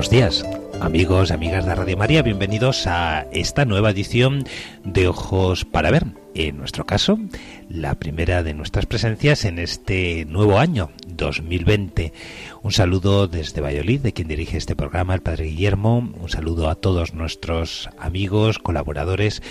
Buenos días, amigos amigas de Radio María, bienvenidos a esta nueva edición de Ojos para Ver. En nuestro caso, la primera de nuestras presencias en este nuevo año 2020. Un saludo desde Valladolid, de quien dirige este programa, el Padre Guillermo. Un saludo a todos nuestros amigos, colaboradores,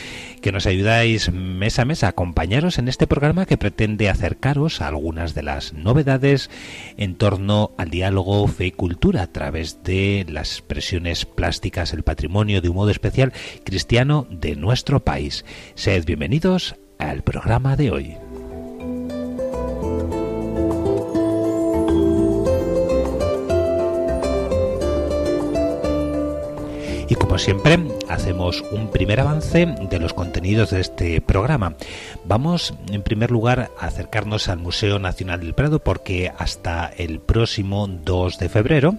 que nos ayudáis mes a mes a acompañaros en este programa que pretende acercaros a algunas de las novedades en torno al diálogo fe y cultura a través de las expresiones plásticas, el patrimonio de un modo especial cristiano de nuestro país. Sed bienvenidos al programa de hoy. Siempre, hacemos un primer avance de los contenidos de este programa. Vamos, en primer lugar, a acercarnos al Museo Nacional del Prado porque hasta el próximo 2 de febrero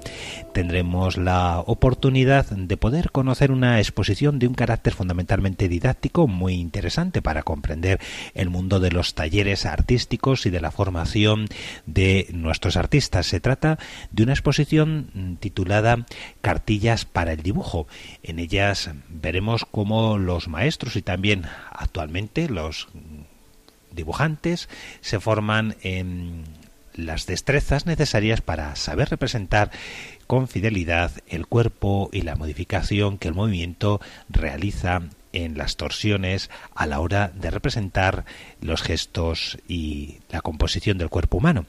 tendremos la oportunidad de poder conocer una exposición de un carácter fundamentalmente didáctico muy interesante para comprender el mundo de los talleres artísticos y de la formación de nuestros artistas. Se trata de una exposición titulada Cartillas para el dibujo en ellas veremos cómo los maestros y también actualmente los dibujantes se forman en las destrezas necesarias para saber representar con fidelidad el cuerpo y la modificación que el movimiento realiza en las torsiones a la hora de representar los gestos y la composición del cuerpo humano.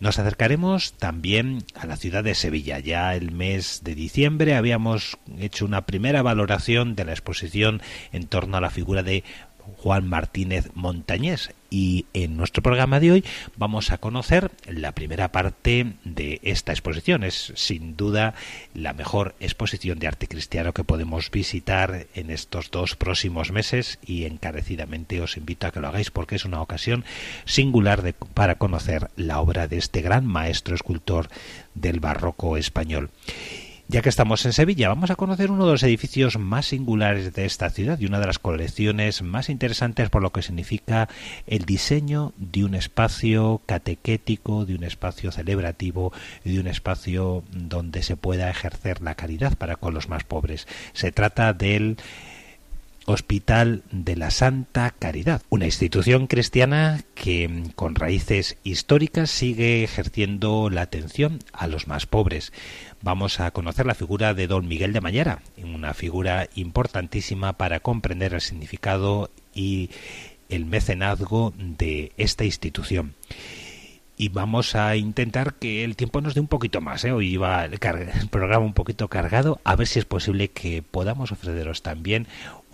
Nos acercaremos también a la ciudad de Sevilla. Ya el mes de diciembre habíamos hecho una primera valoración de la exposición en torno a la figura de Juan Martínez Montañés y en nuestro programa de hoy vamos a conocer la primera parte de esta exposición. Es sin duda la mejor exposición de arte cristiano que podemos visitar en estos dos próximos meses y encarecidamente os invito a que lo hagáis porque es una ocasión singular para conocer la obra de este gran maestro escultor del barroco español. Ya que estamos en Sevilla, vamos a conocer uno de los edificios más singulares de esta ciudad y una de las colecciones más interesantes por lo que significa el diseño de un espacio catequético, de un espacio celebrativo y de un espacio donde se pueda ejercer la caridad para con los más pobres. Se trata del Hospital de la Santa Caridad, una institución cristiana que con raíces históricas sigue ejerciendo la atención a los más pobres. Vamos a conocer la figura de don Miguel de Mañara, una figura importantísima para comprender el significado y el mecenazgo de esta institución y vamos a intentar que el tiempo nos dé un poquito más. ¿eh? Hoy el, el, programa un poquito cargado, a ver si es posible que podamos ofreceros también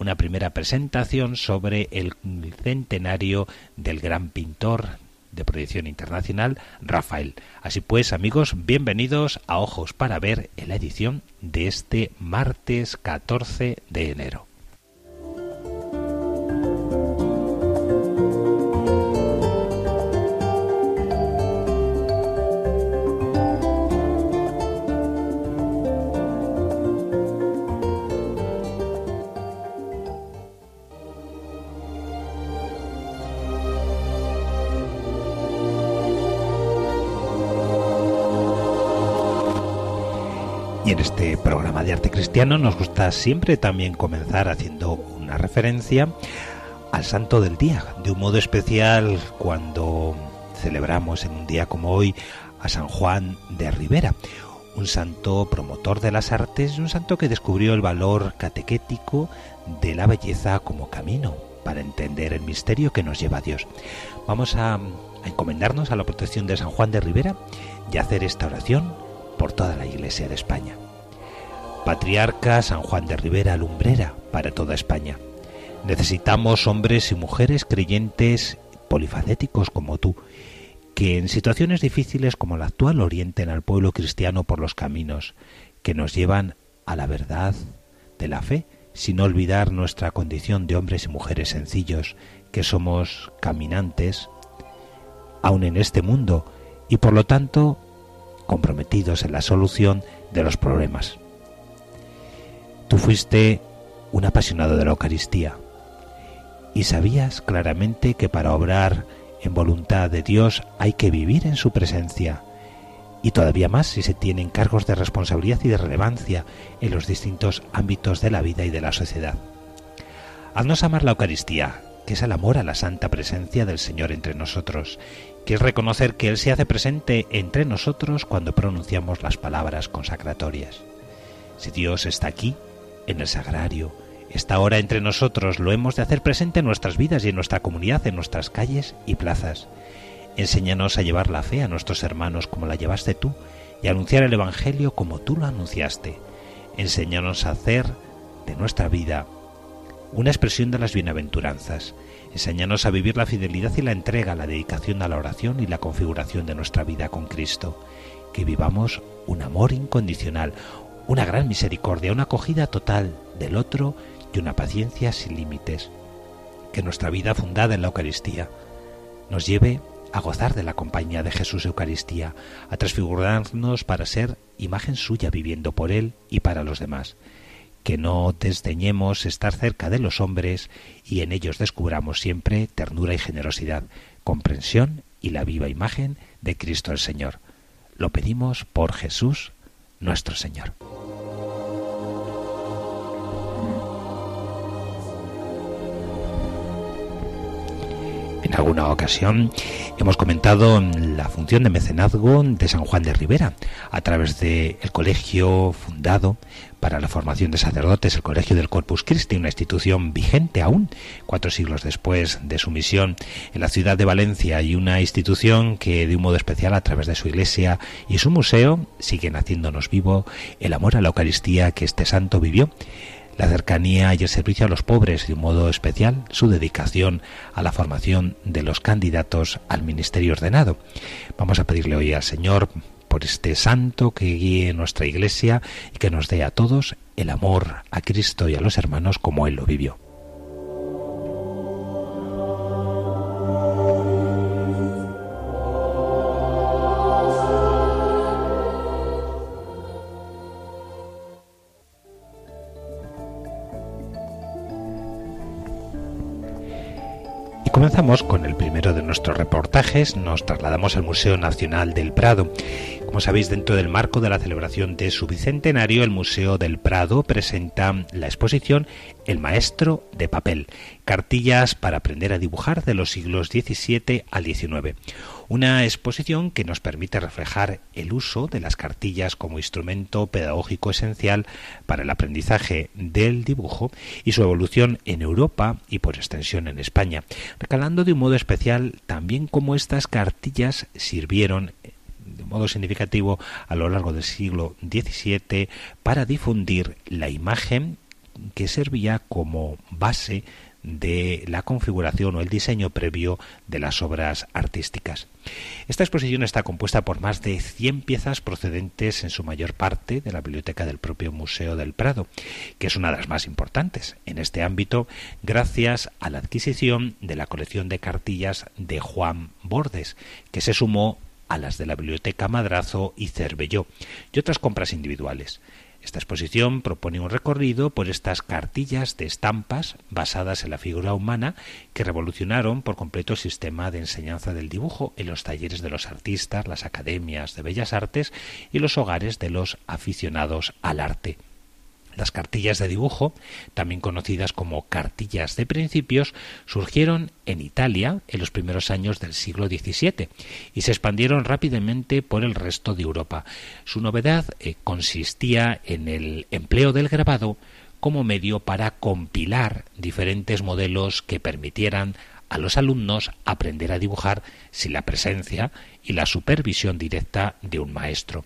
una primera presentación sobre el centenario del gran pintor de proyección internacional, Rafael. Así pues, amigos, bienvenidos a Ojos para Ver en la edición de este martes 14 de enero. Arte cristiano nos gusta siempre también comenzar haciendo una referencia al santo del día, de un modo especial cuando celebramos en un día como hoy a San Juan de Rivera, un santo promotor de las artes y un santo que descubrió el valor catequético de la belleza como camino para entender el misterio que nos lleva a Dios. Vamos a, encomendarnos a la protección de San Juan de Rivera y hacer esta oración por toda la Iglesia de España. Patriarca San Juan de Rivera, lumbrera para toda España. Necesitamos hombres y mujeres creyentes polifacéticos como tú, que en situaciones difíciles como la actual orienten al pueblo cristiano por los caminos que nos llevan a la verdad de la fe sin olvidar nuestra condición de hombres y mujeres sencillos, que somos caminantes, aun en este mundo, y por lo tanto comprometidos en la solución de los problemas. Tú fuiste un apasionado de la Eucaristía y sabías claramente que para obrar en voluntad de Dios hay que vivir en su presencia y todavía más si se tienen cargos de responsabilidad y de relevancia en los distintos ámbitos de la vida y de la sociedad. Haznos amar la Eucaristía, que es el amor a la santa presencia del Señor entre nosotros, que es reconocer que Él se hace presente entre nosotros cuando pronunciamos las palabras consacratorias. Si Dios está aquí, en el sagrario, está ahora entre nosotros, lo hemos de hacer presente en nuestras vidas y en nuestra comunidad, en nuestras calles y plazas. Enséñanos a llevar la fe a nuestros hermanos como la llevaste tú y a anunciar el Evangelio como tú lo anunciaste. Enséñanos a hacer de nuestra vida una expresión de las bienaventuranzas. Enséñanos a vivir la fidelidad y la entrega, la dedicación a la oración y la configuración de nuestra vida con Cristo. Que vivamos un amor incondicional, una gran misericordia, una acogida total del otro y una paciencia sin límites. Que nuestra vida fundada en la Eucaristía nos lleve a gozar de la compañía de Jesús Eucaristía, a transfigurarnos para ser imagen suya viviendo por Él y para los demás. Que no desdeñemos estar cerca de los hombres y en ellos descubramos siempre ternura y generosidad, comprensión y la viva imagen de Cristo el Señor. Lo pedimos por Jesús nuestro Señor. En alguna ocasión hemos comentado la función de mecenazgo de San Juan de Rivera a través del colegio fundado para la formación de sacerdotes, el Colegio del Corpus Christi, una institución vigente aún cuatro siglos después de su misión en la ciudad de Valencia y una institución que de un modo especial a través de su iglesia y su museo siguen haciéndonos vivo el amor a la Eucaristía que este santo vivió la cercanía y el servicio a los pobres, de un modo especial su dedicación a la formación de los candidatos al ministerio ordenado. Vamos a pedirle hoy al Señor por este santo que guíe nuestra iglesia y que nos dé a todos el amor a Cristo y a los hermanos como Él lo vivió. Comenzamos con el primero de nuestros reportajes. Nos trasladamos al Museo Nacional del Prado. Como sabéis, dentro del marco de la celebración de su bicentenario, el Museo del Prado presenta la exposición El Maestro de Papel, cartillas para aprender a dibujar de los siglos XVII al XIX una exposición que nos permite reflejar el uso de las cartillas como instrumento pedagógico esencial para el aprendizaje del dibujo y su evolución en Europa y por extensión en España, recalando de un modo especial también cómo estas cartillas sirvieron de modo significativo a lo largo del siglo XVII para difundir la imagen que servía como base de la configuración o el diseño previo de las obras artísticas. Esta exposición está compuesta por más de 100 piezas procedentes en su mayor parte de la biblioteca del propio Museo del Prado, que es una de las más importantes en este ámbito gracias a la adquisición de la colección de cartillas de Juan Bordes, que se sumó a las de la Biblioteca Madrazo y Cervelló, y otras compras individuales. Esta exposición propone un recorrido por estas cartillas de estampas basadas en la figura humana que revolucionaron por completo el sistema de enseñanza del dibujo en los talleres de los artistas, las academias de bellas artes y los hogares de los aficionados al arte. Las cartillas de dibujo, también conocidas como cartillas de principios, surgieron en Italia en los primeros años del siglo XVII y se expandieron rápidamente por el resto de Europa. Su novedad eh, consistía en el empleo del grabado como medio para compilar diferentes modelos que permitieran a los alumnos aprender a dibujar sin la presencia y la supervisión directa de un maestro.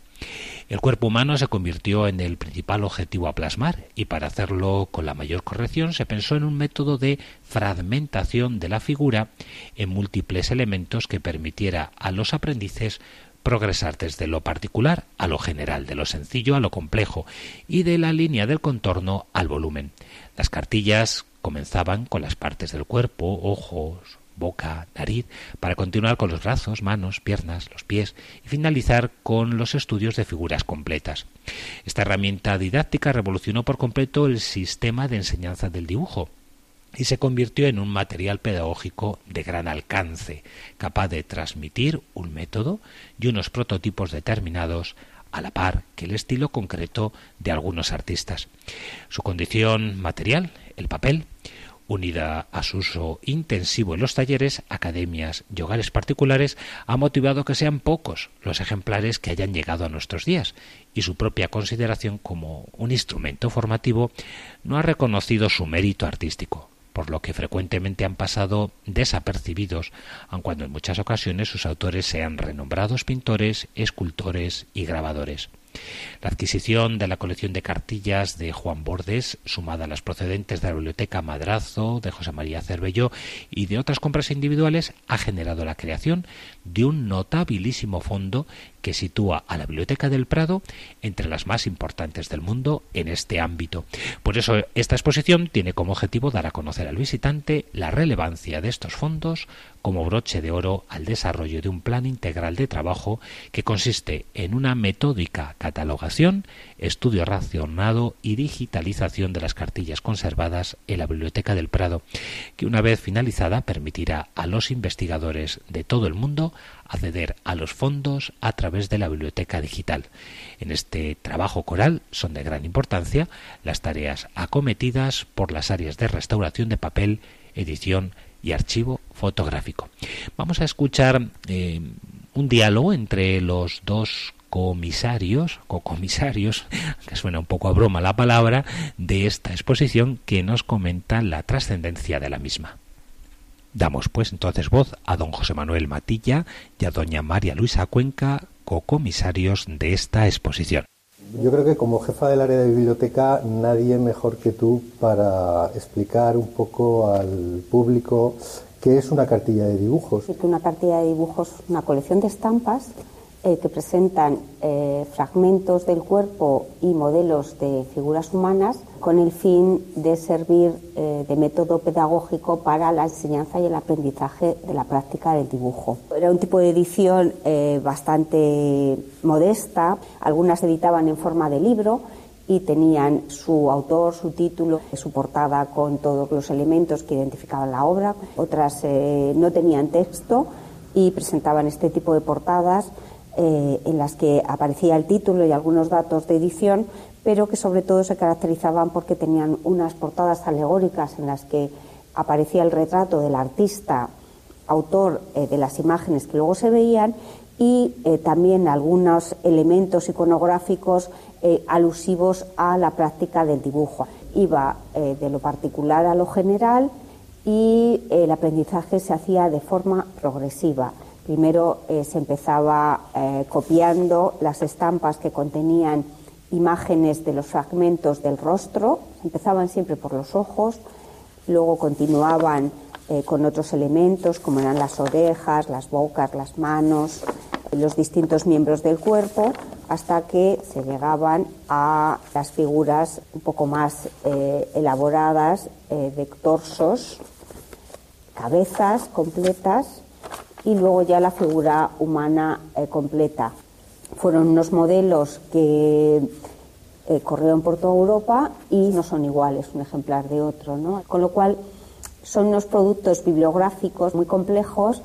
El cuerpo humano se convirtió en el principal objetivo a plasmar y para hacerlo con la mayor corrección se pensó en un método de fragmentación de la figura en múltiples elementos que permitiera a los aprendices progresar desde lo particular a lo general, de lo sencillo a lo complejo y de la línea del contorno al volumen. Las cartillas comenzaban con las partes del cuerpo, ojos, boca, nariz, para continuar con los brazos, manos, piernas, los pies y finalizar con los estudios de figuras completas. Esta herramienta didáctica revolucionó por completo el sistema de enseñanza del dibujo y se convirtió en un material pedagógico de gran alcance, capaz de transmitir un método y unos prototipos determinados a la par que el estilo concreto de algunos artistas. Su condición material, el papel, unida a su uso intensivo en los talleres, academias y hogares particulares, ha motivado que sean pocos los ejemplares que hayan llegado a nuestros días y su propia consideración como un instrumento formativo no ha reconocido su mérito artístico, por lo que frecuentemente han pasado desapercibidos, aun cuando en muchas ocasiones sus autores sean renombrados pintores, escultores y grabadores. La adquisición de la colección de cartillas de Juan Bordes, sumada a las procedentes de la Biblioteca Madrazo, de José María Cervelló y de otras compras individuales, ha generado la creación de un notabilísimo fondo que sitúa a la Biblioteca del Prado entre las más importantes del mundo en este ámbito. Por eso esta exposición tiene como objetivo dar a conocer al visitante la relevancia de estos fondos como broche de oro al desarrollo de un plan integral de trabajo que consiste en una metódica catalogación, estudio racionado y digitalización de las cartillas conservadas en la Biblioteca del Prado, que una vez finalizada permitirá a los investigadores de todo el mundo acceder a los fondos a través de la biblioteca digital. En este trabajo coral son de gran importancia las tareas acometidas por las áreas de restauración de papel, edición y archivo fotográfico. Vamos a escuchar eh, un diálogo entre los dos comisarios, o comisarios, que suena un poco a broma la palabra, de esta exposición que nos comenta la trascendencia de la misma. Damos pues entonces voz a don José Manuel Matilla y a doña María Luisa Cuenca, co-comisarios de esta exposición. Yo creo que como jefa del área de biblioteca nadie mejor que tú para explicar un poco al público qué es una cartilla de dibujos. Una cartilla de dibujos, una colección de estampas eh, que presentan eh, fragmentos del cuerpo y modelos de figuras humanas con el fin de servir eh, de método pedagógico para la enseñanza y el aprendizaje de la práctica del dibujo. Era un tipo de edición bastante modesta, algunas editaban en forma de libro y tenían su autor, su título, su portada con todos los elementos que identificaban la obra, otras no tenían texto y presentaban este tipo de portadas eh, en las que aparecía el título y algunos datos de edición, pero que sobre todo se caracterizaban porque tenían unas portadas alegóricas en las que aparecía el retrato del artista, autor eh, de las imágenes que luego se veían, y eh, también algunos elementos iconográficos alusivos a la práctica del dibujo. Iba de lo particular a lo general y el aprendizaje se hacía de forma progresiva. Primero eh, se empezaba eh, copiando las estampas que contenían imágenes de los fragmentos del rostro, empezaban siempre por los ojos, luego continuaban eh, con otros elementos como eran las orejas, las bocas, las manos, los distintos miembros del cuerpo, hasta que se llegaban a las figuras un poco más elaboradas de torsos, cabezas completas y luego ya la figura humana eh, completa. Fueron unos modelos que eh, corrieron por toda Europa y no son iguales un ejemplar de otro, ¿no? Con lo cual son unos productos bibliográficos muy complejos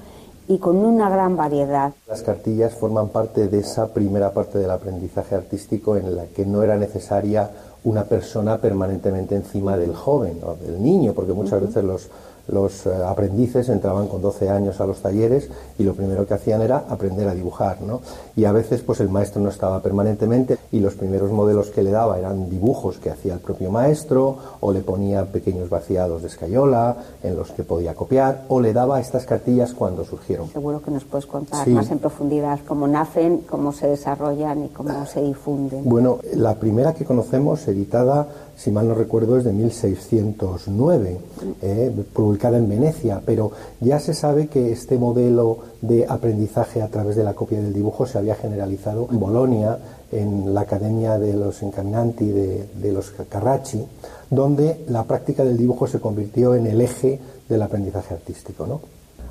y con una gran variedad. Las cartillas forman parte de esa primera parte del aprendizaje artístico en la que no era necesaria una persona permanentemente encima del joven o del niño, porque muchas veces los, los eh, aprendices entraban con 12 años a los talleres y lo primero que hacían era aprender a dibujar, ¿no? Y a veces pues el maestro no estaba permanentemente y los primeros modelos que le daba eran dibujos que hacía el propio maestro o le ponía pequeños vaciados de escayola en los que podía copiar o le daba estas cartillas cuando surgieron. Seguro que nos puedes contar más en profundidad cómo nacen, cómo se desarrollan y cómo se difunden. Bueno, la primera que conocemos editada si mal no recuerdo, es de 1609, eh, publicada en Venecia, pero ya se sabe que este modelo de aprendizaje a través de la copia del dibujo se había generalizado en Bolonia, en la Academia de los Encaminanti de, los Carracci, donde la práctica del dibujo se convirtió en el eje del aprendizaje artístico.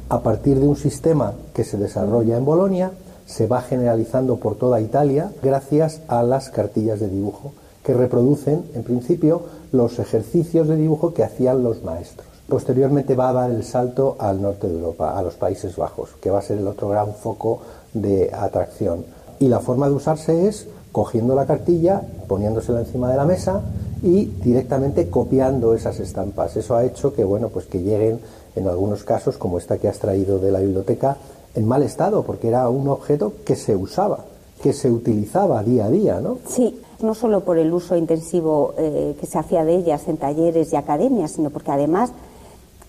A partir de un sistema que se desarrolla en Bolonia, se va generalizando por toda Italia gracias a las cartillas de dibujo que reproducen, en principio, los ejercicios de dibujo que hacían los maestros. Posteriormente va a dar el salto al norte de Europa, a los Países Bajos, que va a ser el otro gran foco de atracción. Y la forma de usarse es cogiendo la cartilla, poniéndosela encima de la mesa y directamente copiando esas estampas. Eso ha hecho que, bueno, pues que lleguen en algunos casos, como esta que has traído de la biblioteca, en mal estado, porque era un objeto que se usaba, que se utilizaba día a día, ¿no? Sí, no solo por el uso intensivo eh, que se hacía de ellas en talleres y academias, sino porque además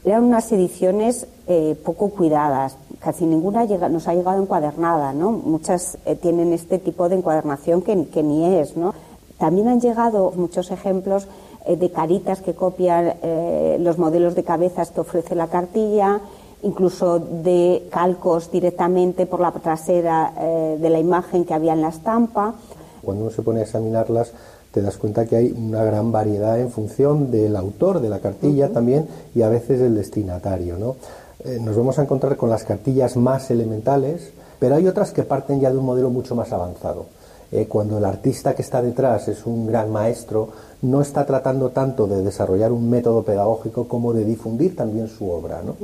eran unas ediciones eh, poco cuidadas. Casi ninguna nos ha llegado encuadernada, ¿no? Muchas eh, tienen este tipo de encuadernación que, que, ni es, ¿no? También han llegado muchos ejemplos de caritas que copian los modelos de cabezas que ofrece la cartilla, incluso de calcos directamente por la trasera de la imagen que había en la estampa. Cuando uno se pone a examinarlas, te das cuenta que hay una gran variedad en función del autor de la cartilla también y a veces del destinatario. ¿no? Eh, nos vamos a encontrar con las cartillas más elementales, pero hay otras que parten ya de un modelo mucho más avanzado. Eh, cuando el artista que está detrás es un gran maestro, no está tratando tanto de desarrollar un método pedagógico como de difundir también su obra. ¿no?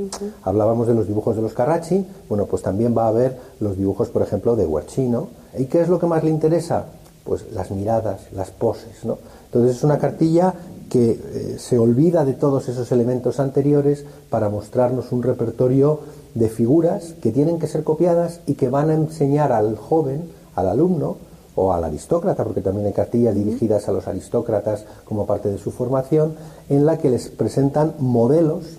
Hablábamos de los dibujos de los Carracci, bueno, pues también va a haber los dibujos, por ejemplo, de Guercino. ¿Y qué es lo que más le interesa? Pues las miradas, las poses, ¿no? Entonces es una cartilla que eh, se olvida de todos esos elementos anteriores para mostrarnos un repertorio de figuras que tienen que ser copiadas y que van a enseñar al joven, al alumno o al aristócrata, porque también hay cartillas dirigidas a los aristócratas como parte de su formación, en la que les presentan modelos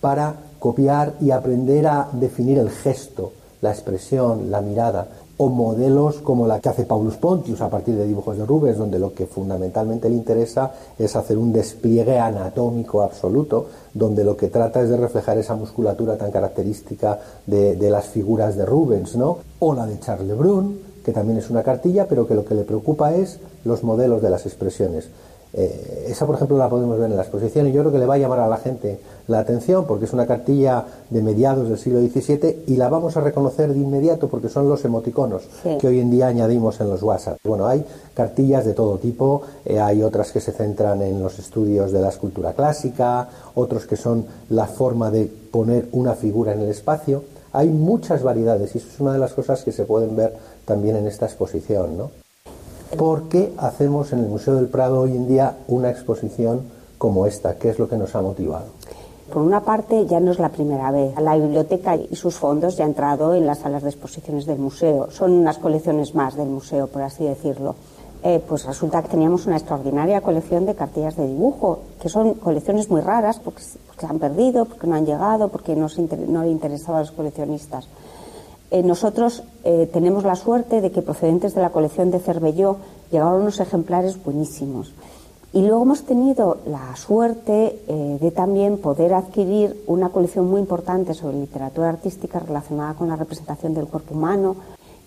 para copiar y aprender a definir el gesto, la expresión, la mirada o modelos como la que hace Paulus Pontius a partir de dibujos de Rubens, donde lo que fundamentalmente le interesa es hacer un despliegue anatómico absoluto, donde lo que trata es de reflejar esa musculatura tan característica de, las figuras de Rubens, ¿no? O la de Charles Lebrun, que también es una cartilla, pero que lo que le preocupa es los modelos de las expresiones. Eh, esa, por ejemplo, la podemos ver en la exposición y yo creo que le va a llamar a la gente la atención porque es una cartilla de mediados del siglo XVII y la vamos a reconocer de inmediato porque son los emoticonos que hoy en día añadimos en los WhatsApp. Bueno, hay cartillas de todo tipo, eh, hay otras que se centran en los estudios de la escultura clásica, otros que son la forma de poner una figura en el espacio. Hay muchas variedades y eso es una de las cosas que se pueden ver también en esta exposición, ¿no? ¿Por qué hacemos en el Museo del Prado hoy en día una exposición como esta? ¿Qué es lo que nos ha motivado? Por una parte, ya no es la primera vez. La biblioteca y sus fondos ya han entrado en las salas de exposiciones del museo. Son unas colecciones más del museo, por así decirlo. Eh, pues resulta que teníamos una extraordinaria colección de cartillas de dibujo, que son colecciones muy raras porque, se han perdido, porque no han llegado, porque no, no le interesaba a los coleccionistas. Eh, nosotros eh, tenemos la suerte de que procedentes de la colección de Cervelló llegaron unos ejemplares buenísimos. Y luego hemos tenido la suerte eh, de también poder adquirir una colección muy importante sobre literatura artística relacionada con la representación del cuerpo humano,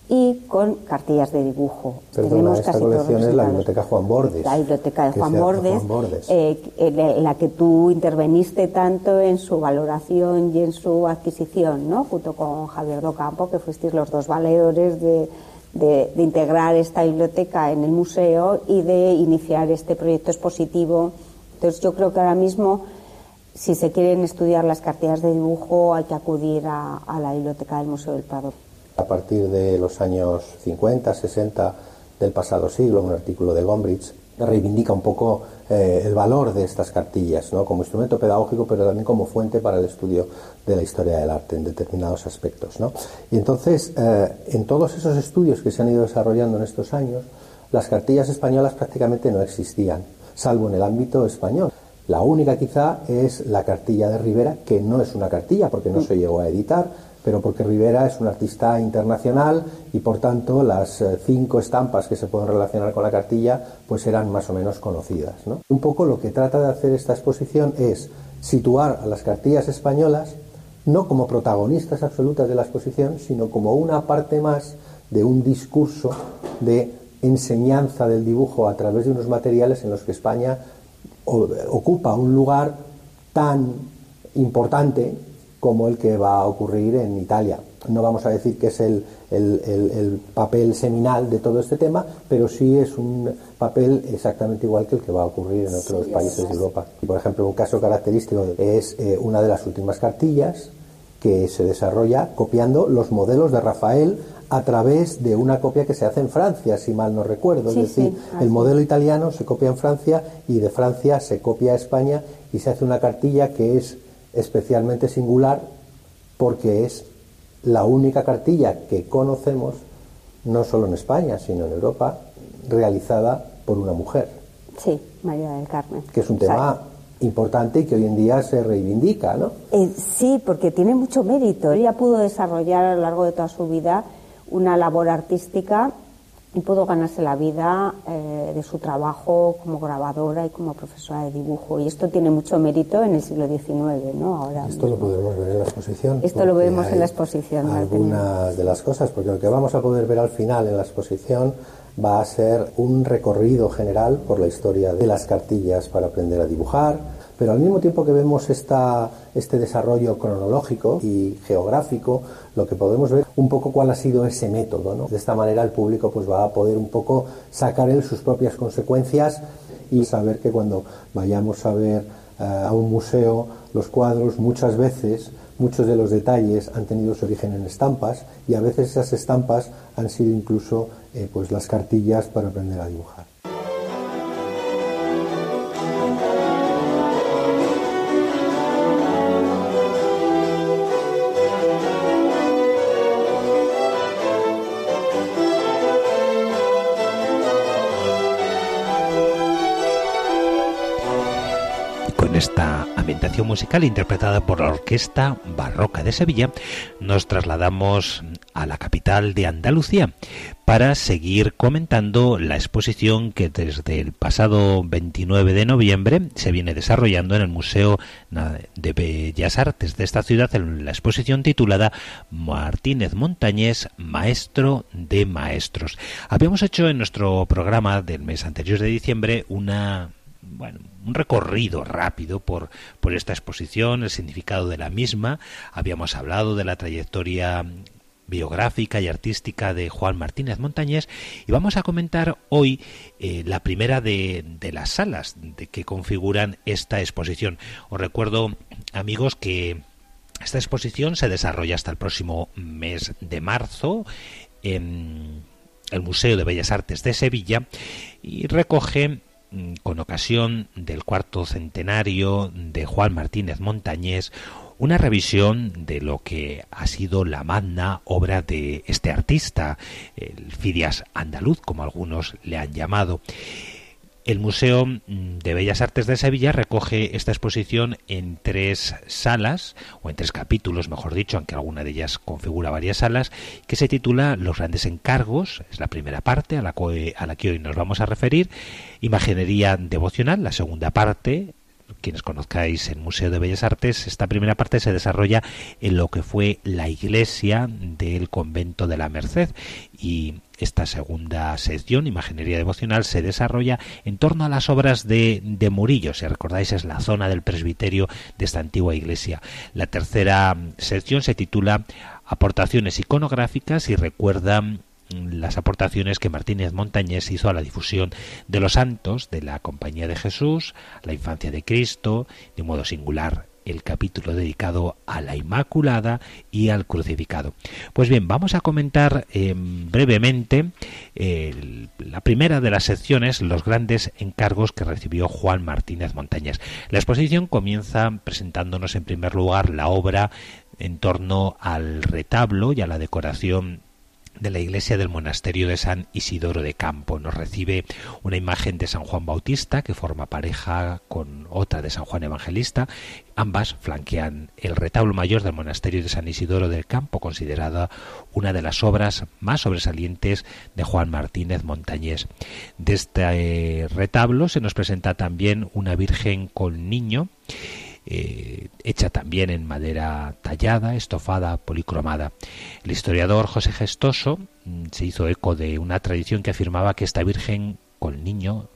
y con cartillas de dibujo. Tenemos esta colección es la Biblioteca Juan Bordes. La Biblioteca de Juan Bordes, eh, en la que tú interveniste tanto en su valoración y en su adquisición, ¿no? junto con Javier Docampo, que fuisteis los dos valedores de, de, de, integrar esta biblioteca en el museo y de iniciar este proyecto expositivo. Entonces yo creo que ahora mismo, si se quieren estudiar las cartillas de dibujo, hay que acudir a, a la biblioteca del Museo del Prado a partir de los años 50, 60 del pasado siglo, un artículo de Gombrich reivindica un poco eh, el valor de estas cartillas, ¿no? como instrumento pedagógico, pero también como fuente para el estudio de la historia del arte en determinados aspectos. ¿no? Y entonces, eh, en todos esos estudios que se han ido desarrollando en estos años, las cartillas españolas prácticamente no existían, salvo en el ámbito español. La única quizá es la cartilla de Rivera, que no es una cartilla porque no se llegó a editar, pero porque Rivera es un artista internacional y por tanto las eh, cinco estampas que se pueden relacionar con la cartilla pues eran más o menos conocidas. Un poco lo que trata de hacer esta exposición es situar a las cartillas españolas no como protagonistas absolutas de la exposición, sino como una parte más de un discurso de enseñanza del dibujo a través de unos materiales en los que España ocupa un lugar tan importante como el que va a ocurrir en Italia. No vamos a decir que es el, papel seminal de todo este tema, pero sí es un papel exactamente igual que el que va a ocurrir en otros países de Europa. Por ejemplo, un caso característico es eh, una de las últimas cartillas que se desarrolla copiando los modelos de Rafael a través de una copia que se hace en Francia, si mal no recuerdo. es decir, el modelo italiano se copia en Francia y de Francia se copia a España y se hace una cartilla que es especialmente singular porque es la única cartilla que conocemos, no solo en España, sino en Europa, realizada por una mujer. Sí, María del Carmen. Que es un tema importante y que hoy en día se reivindica, ¿no? Eh, sí, porque tiene mucho mérito. Ella pudo desarrollar a lo largo de toda su vida una labor artística y pudo ganarse la vida eh, de su trabajo como grabadora y como profesora de dibujo. Y esto tiene mucho mérito en el siglo XIX, ¿no? Ahora esto lo podemos ver en la exposición. Esto lo vemos en la exposición. Algunas de las cosas, porque lo que vamos a poder ver al final en la exposición va a ser un recorrido general por la historia de las cartillas para aprender a dibujar, pero al mismo tiempo que vemos esta, este desarrollo cronológico y geográfico, lo que podemos ver un poco cuál ha sido ese método. ¿no? De esta manera el público pues, va a poder un poco sacar él sus propias consecuencias y saber que cuando vayamos a ver eh, a un museo los cuadros muchas veces muchos de los detalles han tenido su origen en estampas y a veces esas estampas han sido incluso eh, pues las cartillas para aprender a dibujar. Musical interpretada por la Orquesta Barroca de Sevilla, nos trasladamos a la capital de Andalucía para seguir comentando la exposición que desde el pasado 29 de noviembre se viene desarrollando en el Museo de Bellas Artes de esta ciudad, la exposición titulada Martínez Montañés, Maestro de Maestros. Habíamos hecho en nuestro programa del mes anterior de diciembre una bueno, un recorrido rápido por, por esta exposición, el significado de la misma. Habíamos hablado de la trayectoria biográfica y artística de Juan Martínez Montañés y vamos a comentar hoy eh, la primera de, de, las salas de que configuran esta exposición. Os recuerdo, amigos, que esta exposición se desarrolla hasta el próximo mes de marzo en el Museo de Bellas Artes de Sevilla y recoge con ocasión del cuarto centenario de Juan Martínez Montañés, una revisión de lo que ha sido la magna obra de este artista, el Fidias andaluz, como algunos le han llamado. El Museo mm, de Bellas Artes de Sevilla recoge esta exposición en tres salas, o en tres capítulos, mejor dicho, aunque alguna de ellas configura varias salas, que se titula Los grandes encargos, es la primera parte a la, que, a la que hoy nos vamos a referir, Imaginería devocional, la segunda parte, quienes conozcáis el Museo de Bellas Artes, esta primera parte se desarrolla en lo que fue la iglesia del convento de la Merced y esta segunda sección, Imaginería Devocional, se desarrolla en torno a las obras de, de Murillo. Si recordáis, es la zona del presbiterio de esta antigua iglesia. La tercera sección se titula Aportaciones iconográficas y recuerda las aportaciones que Martínez Montañés hizo a la difusión de los santos de la Compañía de Jesús, la infancia de Cristo, de modo singular el capítulo dedicado a la Inmaculada y al crucificado. Pues bien, vamos a comentar em, brevemente la primera de las secciones, los grandes encargos que recibió Juan Martínez Montañas. La exposición comienza presentándonos en primer lugar la obra en torno al retablo y a la decoración de la iglesia del monasterio de San Isidoro de Campo. Nos recibe una imagen de San Juan Bautista que forma pareja con otra de San Juan Evangelista. Ambas flanquean el retablo mayor del monasterio de San Isidoro del Campo, considerada una de las obras más sobresalientes de Juan Martínez Montañés. De este retablo se nos presenta también una Virgen con niño eh, hecha también en madera tallada, estofada, policromada. El historiador José Gestoso mm, se hizo eco de una tradición que afirmaba que esta Virgen con niño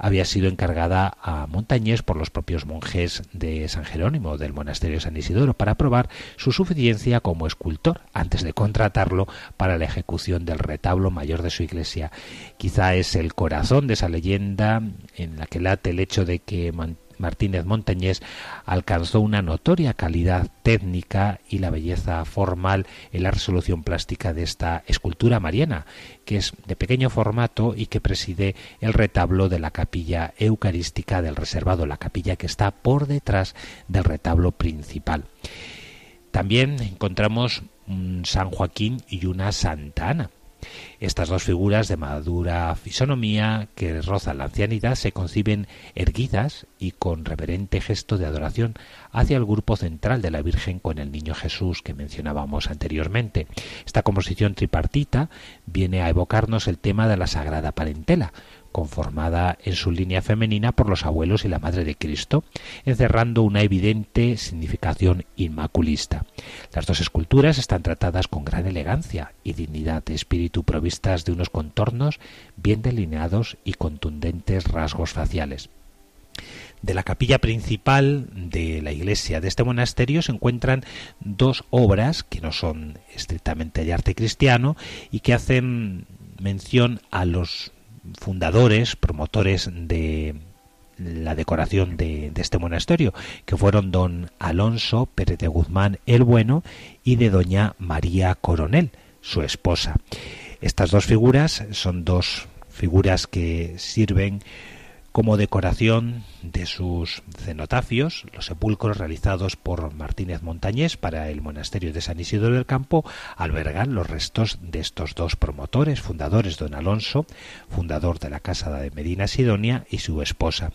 había sido encargada a Montañés por los propios monjes de San Jerónimo del monasterio de San Isidoro para probar su suficiencia como escultor antes de contratarlo para la ejecución del retablo mayor de su iglesia. Quizá es el corazón de esa leyenda en la que late el hecho de que Martínez Montañés alcanzó una notoria calidad técnica y la belleza formal en la resolución plástica de esta escultura mariana, que es de pequeño formato y que preside el retablo de la capilla eucarística del reservado, la capilla que está por detrás del retablo principal. También encontramos un San Joaquín y una Santa Ana. Estas dos figuras de madura fisonomía que rozan la ancianidad se conciben erguidas y con reverente gesto de adoración hacia el grupo central de la Virgen con el Niño Jesús que mencionábamos anteriormente. Esta composición tripartita viene a evocarnos el tema de la Sagrada Parentela, conformada en su línea femenina por los abuelos y la Madre de Cristo, encerrando una evidente significación inmaculista. Las dos esculturas están tratadas con gran elegancia y dignidad de espíritu provistas de unos contornos bien delineados y contundentes rasgos faciales. De la capilla principal de la iglesia de este monasterio se encuentran dos obras que no son estrictamente de arte cristiano y que hacen mención a los fundadores, promotores de la decoración de, este monasterio, que fueron don Alonso Pérez de Guzmán el Bueno y de doña María Coronel, su esposa. Estas dos figuras son dos figuras que sirven como decoración de sus cenotafios, los sepulcros realizados por Martínez Montañés para el monasterio de San Isidro del Campo, albergan los restos de estos dos promotores, fundadores don Alonso, fundador de la Casa de Medina Sidonia, y su esposa.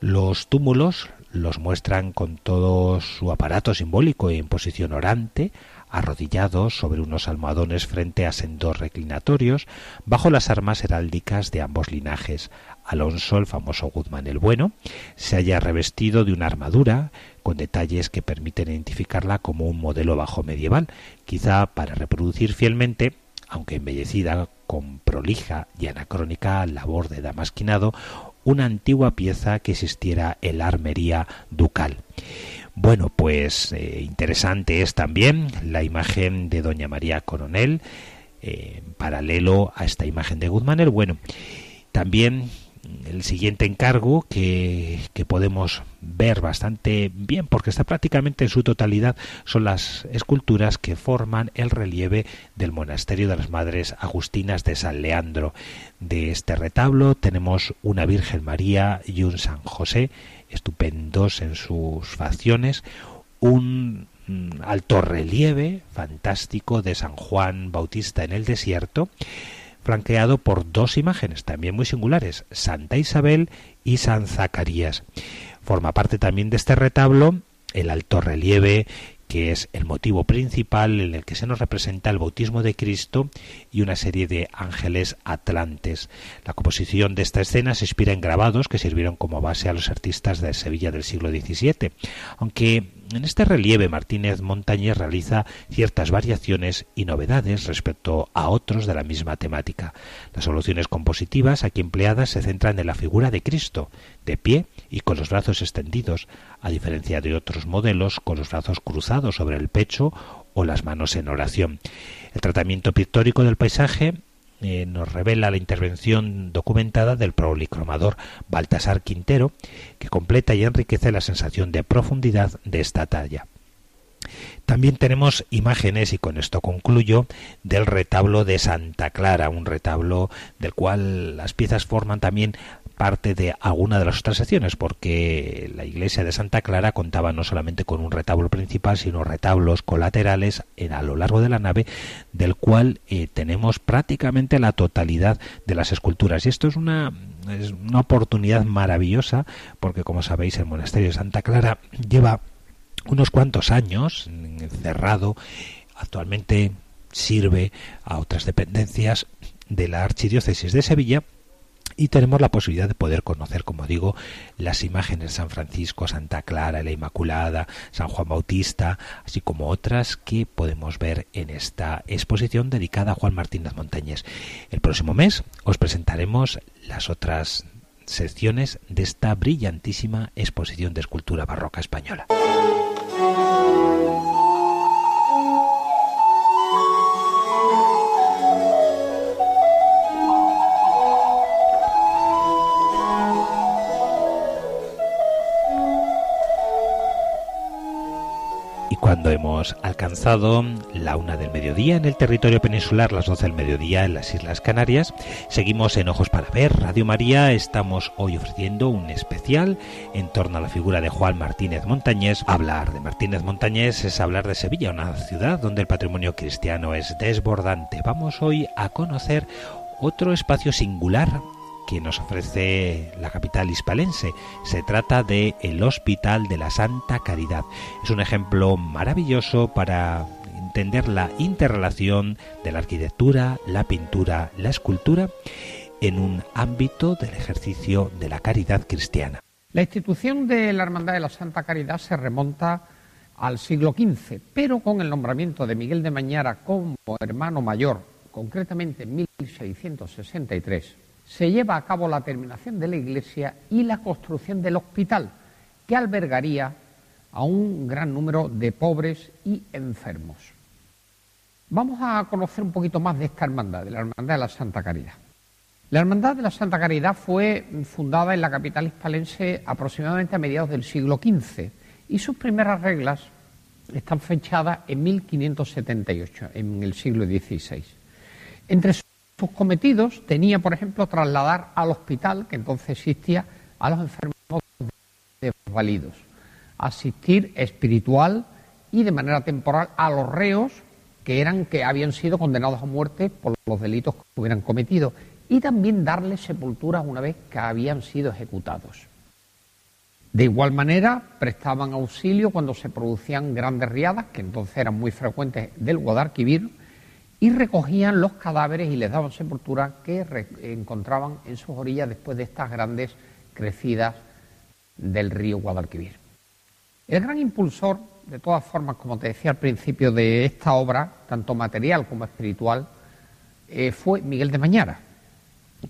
Los túmulos los muestran con todo su aparato simbólico y en posición orante, arrodillados sobre unos almohadones frente a sendos reclinatorios, bajo las armas heráldicas de ambos linajes, Alonso, el famoso Guzmán el Bueno, se haya revestido de una armadura con detalles que permiten identificarla como un modelo bajo medieval, quizá para reproducir fielmente, aunque embellecida con prolija y anacrónica labor de damasquinado, una antigua pieza que existiera en la armería ducal. Bueno, pues eh, interesante es también la imagen de Doña María Coronel, eh, paralelo a esta imagen de Guzmán el Bueno. También el siguiente encargo que, podemos ver bastante bien porque está prácticamente en su totalidad son las esculturas que forman el relieve del monasterio de las Madres Agustinas de San Leandro. De este retablo tenemos una Virgen María y un San José estupendos en sus facciones, un alto relieve fantástico de San Juan Bautista en el desierto flanqueado por dos imágenes también muy singulares, Santa Isabel y San Zacarías. Forma parte también de este retablo el alto relieve que es el motivo principal en el que se nos representa el bautismo de Cristo y una serie de ángeles atlantes. La composición de esta escena se inspira en grabados que sirvieron como base a los artistas de Sevilla del siglo XVII, aunque en este relieve Martínez Montañez realiza ciertas variaciones y novedades respecto a otros de la misma temática. Las soluciones compositivas aquí empleadas se centran en la figura de Cristo, de pie y con los brazos extendidos, a diferencia de otros modelos con los brazos cruzados sobre el pecho o las manos en oración. El tratamiento pictórico del paisaje eh, nos revela la intervención documentada del policromador Baltasar Quintero, que completa y enriquece la sensación de profundidad de esta talla. También tenemos imágenes, y con esto concluyo, del retablo de Santa Clara, un retablo del cual las piezas forman también parte de alguna de las otras secciones, porque la iglesia de Santa Clara contaba no solamente con un retablo principal, sino retablos colaterales en, a lo largo de la nave, del cual eh, tenemos prácticamente la totalidad de las esculturas. Y esto es una, es una oportunidad maravillosa, porque como sabéis, el monasterio de Santa Clara lleva unos cuantos años cerrado, actualmente sirve a otras dependencias de la Archidiócesis de Sevilla y tenemos la posibilidad de poder conocer, como digo, las imágenes de San Francisco, Santa Clara, la Inmaculada, San Juan Bautista, así como otras que podemos ver en esta exposición dedicada a Juan Martínez Montañés. El próximo mes os presentaremos las otras secciones de esta brillantísima exposición de escultura barroca española. Cuando hemos alcanzado la una del mediodía en el territorio peninsular, las doce del mediodía en las Islas Canarias. Seguimos en Ojos para Ver, Radio María. Estamos hoy ofreciendo un especial en torno a la figura de Juan Martínez Montañés. Hablar de Martínez Montañés es hablar de Sevilla, una ciudad donde el patrimonio cristiano es desbordante. Vamos hoy a conocer otro espacio singular que nos ofrece la capital hispalense. Se trata de el Hospital de la Santa Caridad. Es un ejemplo maravilloso para entender la interrelación de la arquitectura, la pintura, la escultura en un ámbito del ejercicio de la caridad cristiana. La institución de la Hermandad de la Santa Caridad se remonta al siglo XV, pero con el nombramiento de Miguel de Mañara como hermano mayor, concretamente en 1663, se lleva a cabo la terminación de la iglesia y la construcción del hospital, que albergaría a un gran número de pobres y enfermos. Vamos a conocer un poquito más de esta hermandad, de la Hermandad de la Santa Caridad. La Hermandad de la Santa Caridad fue fundada en la capital hispalense aproximadamente a mediados del siglo XV y sus primeras reglas están fechadas en 1578, en el siglo XVI. Entre cometidos tenía, por ejemplo, trasladar al hospital, que entonces existía, a los enfermos desvalidos, asistir espiritual y de manera temporal a los reos que eran que habían sido condenados a muerte por los delitos que hubieran cometido y también darles sepultura una vez que habían sido ejecutados. De igual manera, prestaban auxilio cuando se producían grandes riadas, que entonces eran muy frecuentes del Guadalquivir, y recogían los cadáveres y les daban sepultura que encontraban en sus orillas después de estas grandes crecidas del río Guadalquivir. El gran impulsor, de todas formas, como te decía al principio, de esta obra, tanto material como espiritual, eh, fue Miguel de Mañara,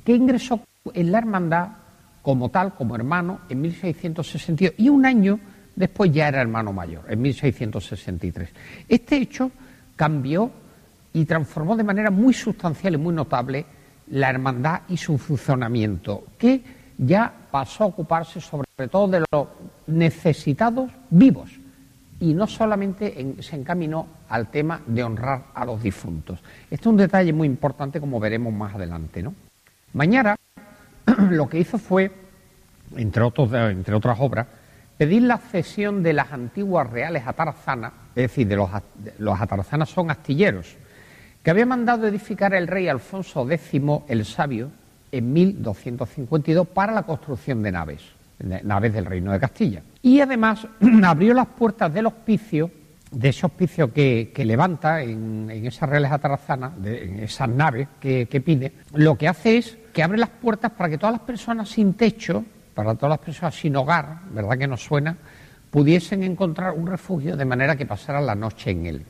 que ingresó en la hermandad como tal, como hermano, en 1662 y un año después ya era hermano mayor, en 1663. Este hecho cambió y transformó de manera muy sustancial y muy notable la hermandad y su funcionamiento, que ya pasó a ocuparse sobre todo de los necesitados vivos y no solamente se encaminó al tema de honrar a los difuntos. Este es un detalle muy importante como veremos más adelante. ¿no? Mañana lo que hizo fue, entre, otros, entre otras obras, pedir la cesión de las antiguas reales atarazanas, es decir, de los atarazanas son astilleros, que había mandado edificar el rey Alfonso X el Sabio en 1252 para la construcción de naves, naves del Reino de Castilla. Y además abrió las puertas del hospicio, de ese hospicio que, levanta en, esas reales atarazanas, en esas naves que, que pide, lo que hace es que abre las puertas para que todas las personas sin techo, para todas las personas sin hogar, ¿verdad que nos suena?, pudiesen encontrar un refugio de manera que pasaran la noche en él.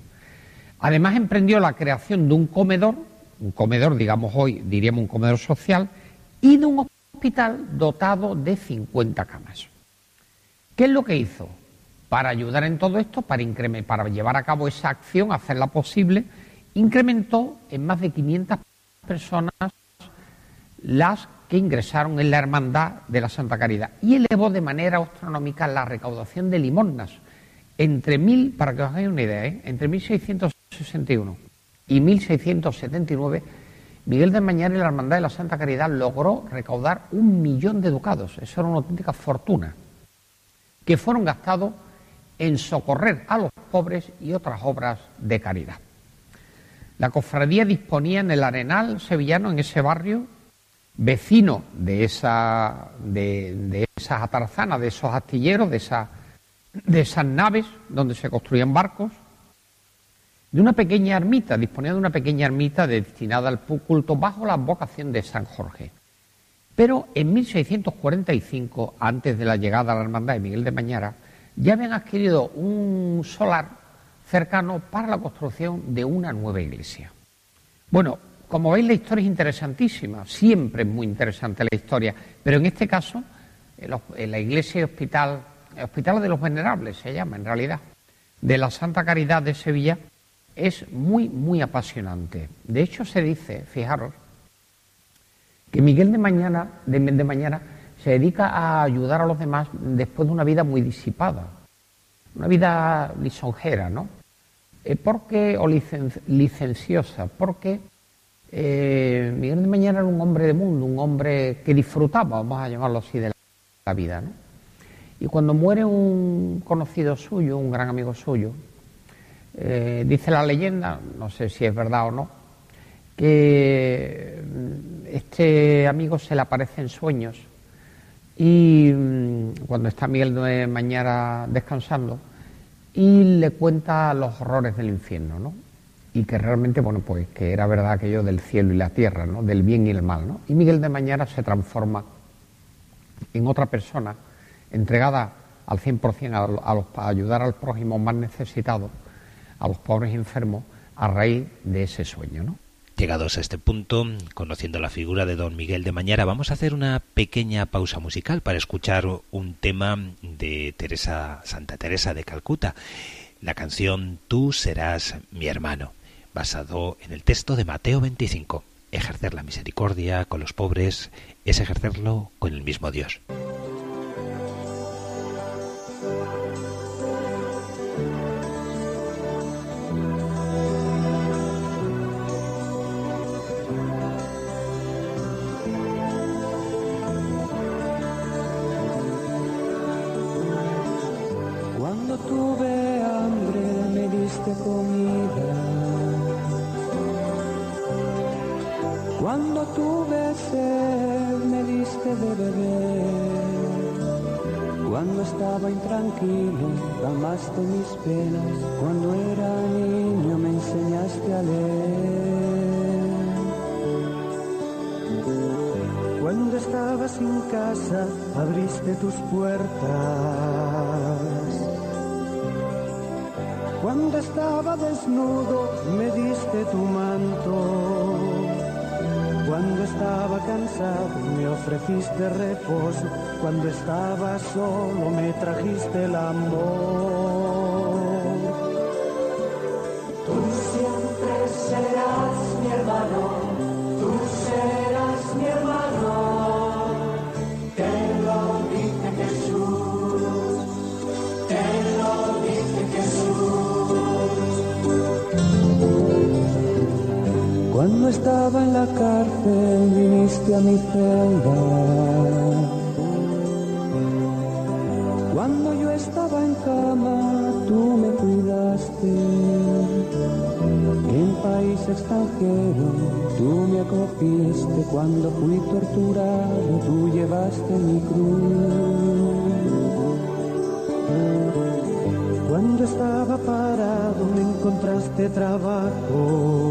Además emprendió la creación de un comedor, un comedor, digamos hoy, diríamos un comedor social, y de un hospital dotado de 50 camas. ¿Qué es lo que hizo? Para ayudar en todo esto, para, llevar a cabo esa acción, hacerla posible, incrementó en más de 500 personas las que ingresaron en la hermandad de la Santa Caridad y elevó de manera astronómica la recaudación de limosnas entre mil, para que os hagáis una idea, ¿eh? entre 1661 y 1679, Miguel de Mañana y la Hermandad de la Santa Caridad logró recaudar un millón de ducados. Eso era una auténtica fortuna, que fueron gastados en socorrer a los pobres y otras obras de caridad. La cofradía disponía en el Arenal sevillano, en ese barrio, vecino de, esa, de, esas atarzanas, de esos astilleros, de, de esas naves donde se construían barcos, de una pequeña ermita, disponía de una pequeña ermita destinada al culto bajo la vocación de San Jorge. Pero en 1645, antes de la llegada a la hermandad de Miguel de Mañara, ya habían adquirido un solar cercano para la construcción de una nueva iglesia. Bueno, como veis la historia es interesantísima, siempre es muy interesante la historia, pero en este caso, en la iglesia y hospital, el Hospital de los Venerables se llama en realidad, de la Santa Caridad de Sevilla, es muy, muy apasionante. De hecho, se dice, fijaros, que Miguel de Mañana, de, Mañana se dedica a ayudar a los demás después de una vida muy disipada, una vida lisonjera, ¿no? Eh, porque, o licenciosa, porque eh, Miguel de Mañana era un hombre de mundo, un hombre que disfrutaba, vamos a llamarlo así, de la vida, ¿no? Y cuando muere un conocido suyo, un gran amigo suyo, eh, dice la leyenda, no sé si es verdad o no, que mm, este amigo se le aparece en sueños y mm, cuando está Miguel de Mañana descansando y le cuenta los horrores del infierno, ¿no? Y que realmente, bueno, pues que era verdad aquello del cielo y la tierra, ¿no? Del bien y el mal, ¿no? Y Miguel de Mañana se transforma en otra persona entregada al 100% a, a, los, a ayudar al prójimo más necesitado a los pobres enfermos a raíz de ese sueño, ¿no? Llegados a este punto, conociendo la figura de don Miguel de Mañara, vamos a hacer una pequeña pausa musical para escuchar un tema de Teresa Santa Teresa de Calcuta, la canción Tú serás mi hermano, basado en el texto de Mateo 25. Ejercer la misericordia con los pobres es ejercerlo con el mismo Dios. Intranquilo, amaste mis penas, cuando era niño me enseñaste a leer. Cuando estaba sin casa, abriste tus puertas. Cuando estaba desnudo, me diste tu manto. Cuando estaba cansado me ofreciste reposo, cuando estaba solo me trajiste el amor. Estaba en la cárcel viniste a mi celda. Cuando yo estaba en cama tú me cuidaste. En país extranjero tú me acogiste. Cuando fui torturado tú llevaste mi cruz. Cuando estaba parado me encontraste trabajo.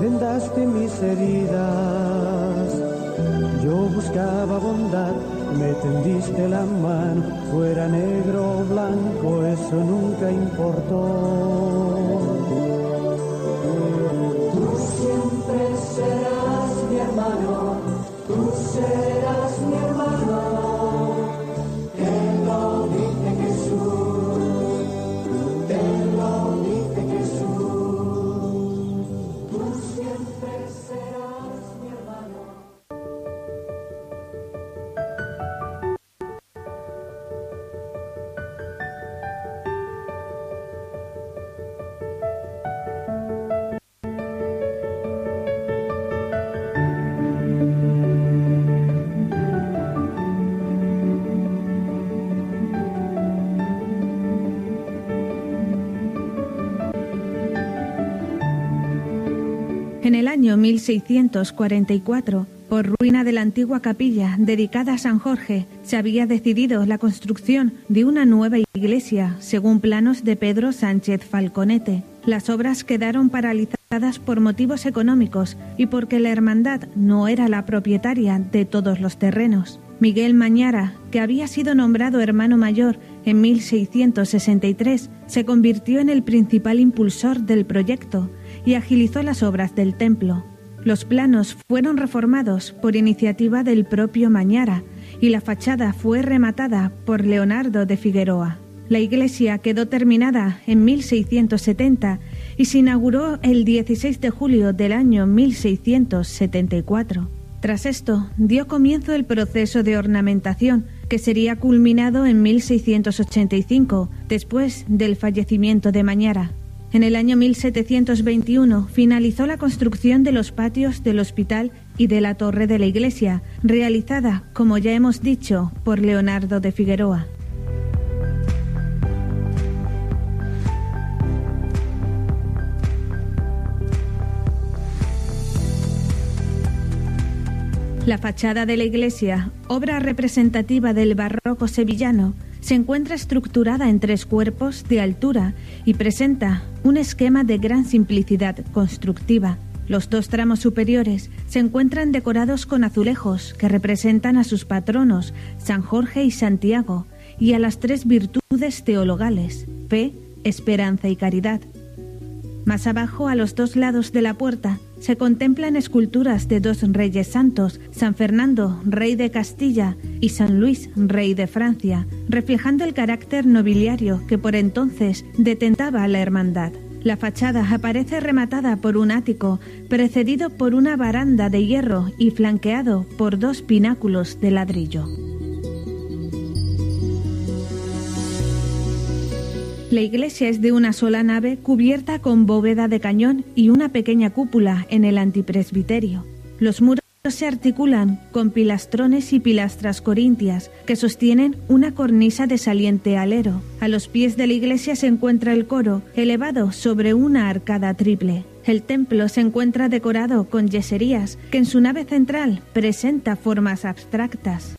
Vendaste mis heridas. Yo buscaba bondad, me tendiste la mano, fuera negro o blanco, eso nunca importó. Año 1644, por ruina de la antigua capilla dedicada a San Jorge, se había decidido la construcción de una nueva iglesia según planos de Pedro Sánchez Falconete. Las obras quedaron paralizadas por motivos económicos y porque la hermandad no era la propietaria de todos los terrenos. Miguel Mañara, que había sido nombrado hermano mayor en 1663, se convirtió en el principal impulsor del proyecto y agilizó las obras del templo. Los planos fueron reformados por iniciativa del propio Mañara y la fachada fue rematada por Leonardo de Figueroa. La iglesia quedó terminada en 1670 y se inauguró el 16 de julio del año 1674. Tras esto, dio comienzo el proceso de ornamentación, que sería culminado en 1685, después del fallecimiento de Mañara. En el año 1721 finalizó la construcción de los patios del hospital y de la torre de la iglesia, realizada, como ya hemos dicho, por Leonardo de Figueroa. La fachada de la iglesia, obra representativa del barroco sevillano, se encuentra estructurada en tres cuerpos de altura y presenta un esquema de gran simplicidad constructiva. Los dos tramos superiores se encuentran decorados con azulejos que representan a sus patronos, San Jorge y Santiago, y a las tres virtudes teologales, fe, esperanza y caridad. Más abajo, a los dos lados de la puerta, se contemplan esculturas de dos reyes santos, San Fernando, rey de Castilla, y San Luis, rey de Francia, reflejando el carácter nobiliario que por entonces detentaba a la hermandad. La fachada aparece rematada por un ático, precedido por una baranda de hierro y flanqueado por dos pináculos de ladrillo. La iglesia es de una sola nave cubierta con bóveda de cañón y una pequeña cúpula en el antipresbiterio. Los muros se articulan con pilastrones y pilastras corintias que sostienen una cornisa de saliente alero. A los pies de la iglesia se encuentra el coro, elevado sobre una arcada triple. El templo se encuentra decorado con yeserías que en su nave central presenta formas abstractas.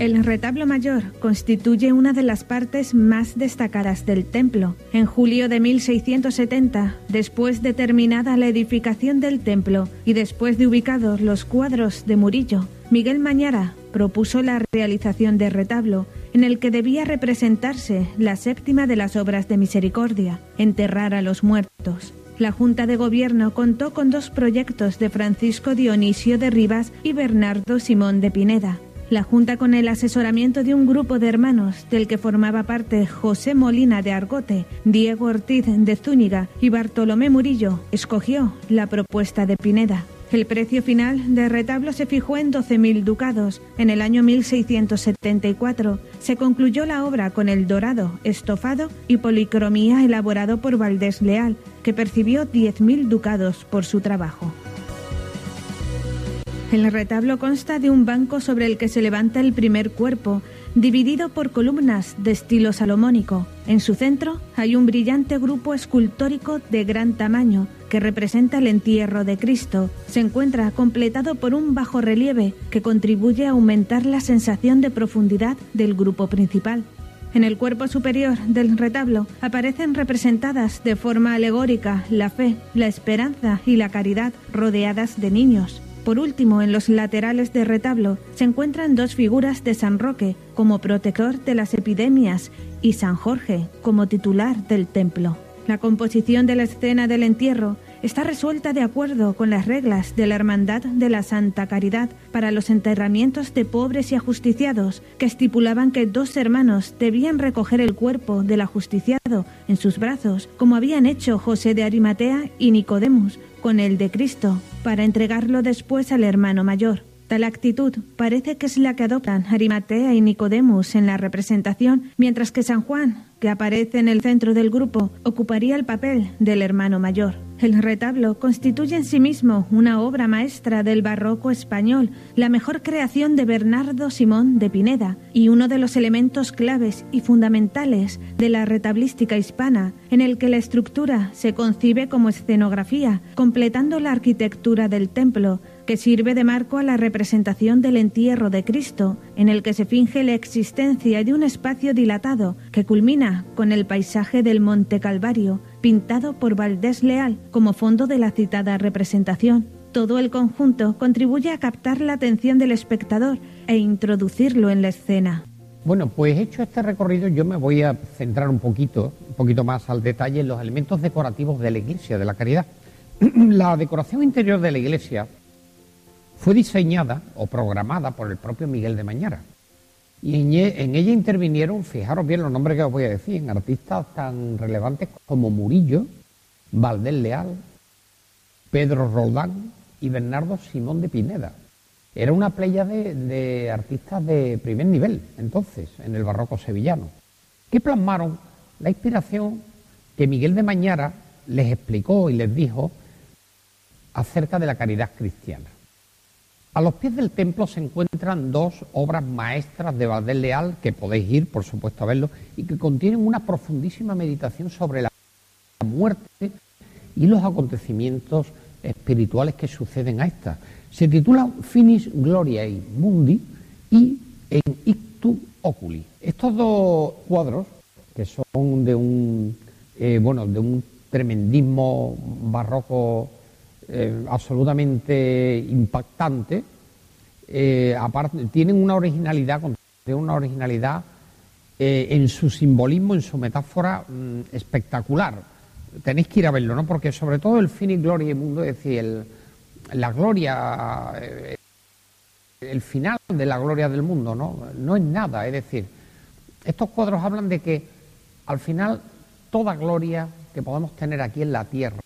El retablo mayor constituye una de las partes más destacadas del templo. En julio de 1670, después de terminada la edificación del templo y después de ubicados los cuadros de Murillo, Miguel Mañara propuso la realización del retablo, en el que debía representarse la séptima de las obras de misericordia, enterrar a los muertos. La Junta de Gobierno contó con dos proyectos de Francisco Dionisio de Rivas y Bernardo Simón de Pineda. La Junta, con el asesoramiento de un grupo de hermanos del que formaba parte José Molina de Argote, Diego Ortiz de Zúñiga y Bartolomé Murillo, escogió la propuesta de Pineda. El precio final del retablo se fijó en 12.000 ducados. En el año 1674 se concluyó la obra con el dorado, estofado y policromía elaborado por Valdés Leal, que percibió 10.000 ducados por su trabajo. El retablo consta de un banco sobre el que se levanta el primer cuerpo, dividido por columnas de estilo salomónico. En su centro hay un brillante grupo escultórico de gran tamaño que representa el entierro de Cristo. Se encuentra completado por un bajo relieve que contribuye a aumentar la sensación de profundidad del grupo principal. En el cuerpo superior del retablo aparecen representadas de forma alegórica la fe, la esperanza y la caridad rodeadas de niños. Por último, en los laterales del retablo se encuentran dos figuras de San Roque como protector de las epidemias y San Jorge como titular del templo. La composición de la escena del entierro está resuelta de acuerdo con las reglas de la Hermandad de la Santa Caridad para los enterramientos de pobres y ajusticiados, que estipulaban que dos hermanos debían recoger el cuerpo del ajusticiado en sus brazos, como habían hecho José de Arimatea y Nicodemus con el de Cristo, para entregarlo después al hermano mayor. Tal actitud parece que es la que adoptan Arimatea y Nicodemus en la representación, mientras que San Juan, que aparece en el centro del grupo, ocuparía el papel del hermano mayor. El retablo constituye en sí mismo una obra maestra del barroco español, la mejor creación de Bernardo Simón de Pineda y uno de los elementos claves y fundamentales de la retablística hispana, en el que la estructura se concibe como escenografía, completando la arquitectura del templo, que sirve de marco a la representación del entierro de Cristo, en el que se finge la existencia de un espacio dilatado que culmina con el paisaje del Monte Calvario, pintado por Valdés Leal como fondo de la citada representación. Todo el conjunto contribuye a captar la atención del espectador e introducirlo en la escena. Bueno, pues hecho este recorrido yo me voy a centrar un poquito, un poquito más al detalle en los elementos decorativos de la iglesia de la caridad. la decoración interior de la iglesia fue diseñada o programada por el propio Miguel de Mañara. Y en, ella intervinieron, fijaros bien los nombres que os voy a decir, artistas tan relevantes como Murillo, Valdés Leal, Pedro Roldán y Bernardo Simón de Pineda. Era una playa de, artistas de primer nivel, entonces, en el barroco sevillano, que plasmaron la inspiración que Miguel de Mañara les explicó y les dijo acerca de la caridad cristiana. A los pies del templo se encuentran dos obras maestras de Valdés Leal, que podéis ir, por supuesto, a verlo, y que contienen una profundísima meditación sobre la muerte y los acontecimientos espirituales que suceden a esta. Se titula Finis Gloriae Mundi y En Ictu Oculi. Estos dos cuadros, que son de un, eh, bueno, de un tremendismo barroco eh, absolutamente impactante. Eh, aparte, tienen una originalidad, una originalidad eh, en su simbolismo, en su metáfora mm, espectacular. Tenéis que ir a verlo, ¿no? Porque sobre todo el fin y gloria y mundo, es decir, la gloria, el final de la gloria del mundo, ¿no? No es nada, es decir, estos cuadros hablan de que al final toda gloria que podemos tener aquí en la tierra